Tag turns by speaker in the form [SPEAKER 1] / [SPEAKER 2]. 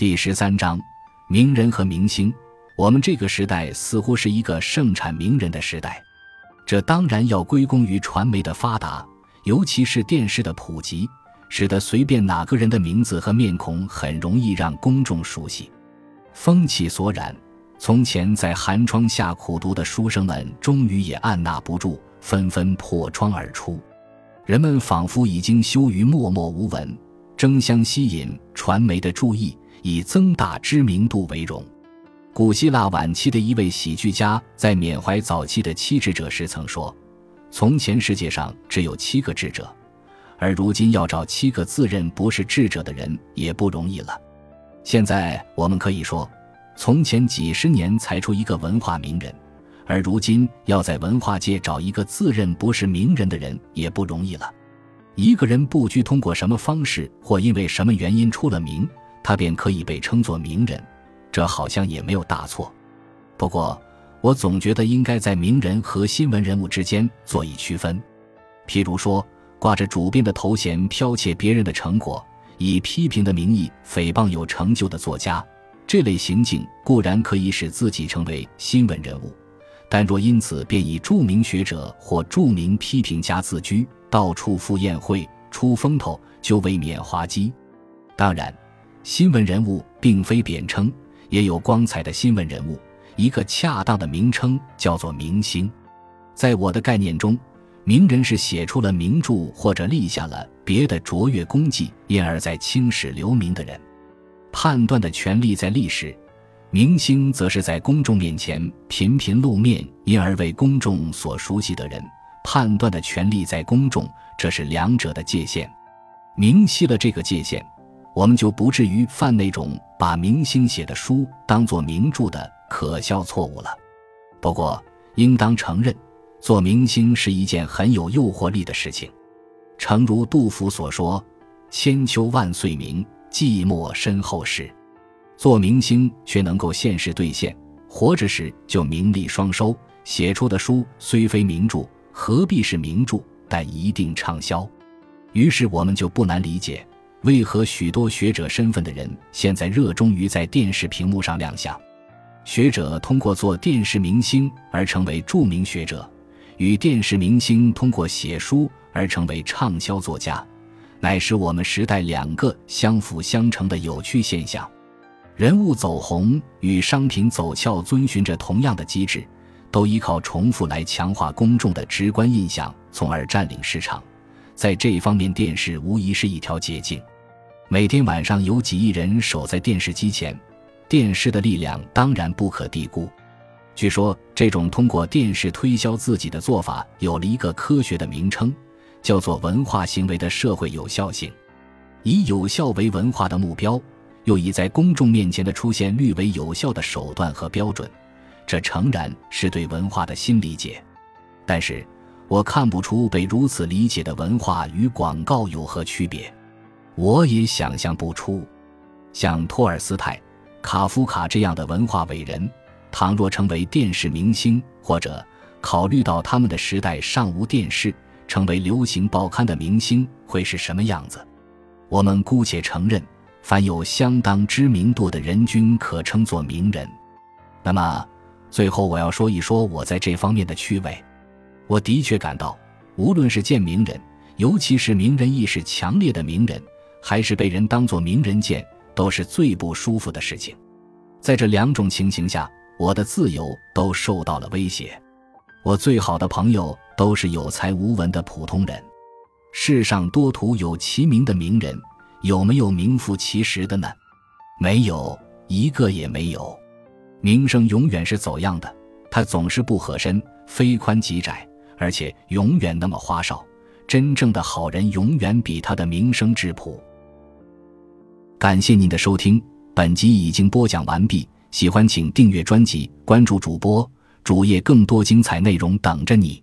[SPEAKER 1] 第十三章，名人和明星。我们这个时代似乎是一个盛产名人的时代，这当然要归功于传媒的发达，尤其是电视的普及，使得随便哪个人的名字和面孔很容易让公众熟悉。风气所染，从前在寒窗下苦读的书生们，终于也按捺不住，纷纷破窗而出。人们仿佛已经羞于默默无闻，争相吸引传媒的注意。以增大知名度为荣。古希腊晚期的一位喜剧家在缅怀早期的七智者时曾说：“从前世界上只有七个智者，而如今要找七个自认不是智者的人也不容易了。”现在我们可以说，从前几十年才出一个文化名人，而如今要在文化界找一个自认不是名人的人也不容易了。一个人不拘通过什么方式或因为什么原因出了名。他便可以被称作名人，这好像也没有大错。不过，我总觉得应该在名人和新闻人物之间做一区分。譬如说，挂着主编的头衔剽窃别人的成果，以批评的名义诽谤有成就的作家，这类行径固然可以使自己成为新闻人物，但若因此便以著名学者或著名批评家自居，到处赴宴会出风头，就未免滑稽。当然。新闻人物并非贬称，也有光彩的新闻人物。一个恰当的名称叫做明星。在我的概念中，名人是写出了名著或者立下了别的卓越功绩，因而在青史留名的人。判断的权利在历史，明星则是在公众面前频频露面，因而为公众所熟悉的人。判断的权利在公众，这是两者的界限。明晰了这个界限。我们就不至于犯那种把明星写的书当作名著的可笑错误了。不过，应当承认，做明星是一件很有诱惑力的事情。诚如杜甫所说：“千秋万岁名，寂寞身后事。”做明星却能够现实兑现，活着时就名利双收。写出的书虽非名著，何必是名著？但一定畅销。于是我们就不难理解。为何许多学者身份的人现在热衷于在电视屏幕上亮相？学者通过做电视明星而成为著名学者，与电视明星通过写书而成为畅销作家，乃是我们时代两个相辅相成的有趣现象。人物走红与商品走俏遵循着同样的机制，都依靠重复来强化公众的直观印象，从而占领市场。在这一方面，电视无疑是一条捷径。每天晚上有几亿人守在电视机前，电视的力量当然不可低估。据说，这种通过电视推销自己的做法有了一个科学的名称，叫做文化行为的社会有效性。以有效为文化的目标，又以在公众面前的出现率为有效的手段和标准，这诚然是对文化的新理解。但是，我看不出被如此理解的文化与广告有何区别。我也想象不出，像托尔斯泰、卡夫卡这样的文化伟人，倘若成为电视明星，或者考虑到他们的时代尚无电视，成为流行报刊的明星，会是什么样子？我们姑且承认，凡有相当知名度的人均可称作名人。那么，最后我要说一说我在这方面的趣味。我的确感到，无论是见名人，尤其是名人意识强烈的名人。还是被人当作名人见，都是最不舒服的事情。在这两种情形下，我的自由都受到了威胁。我最好的朋友都是有才无文的普通人。世上多图有其名的名人，有没有名副其实的呢？没有，一个也没有。名声永远是走样的，它总是不合身，非宽即窄，而且永远那么花哨。真正的好人永远比他的名声质朴。感谢您的收听，本集已经播讲完毕。喜欢请订阅专辑，关注主播主页，更多精彩内容等着你。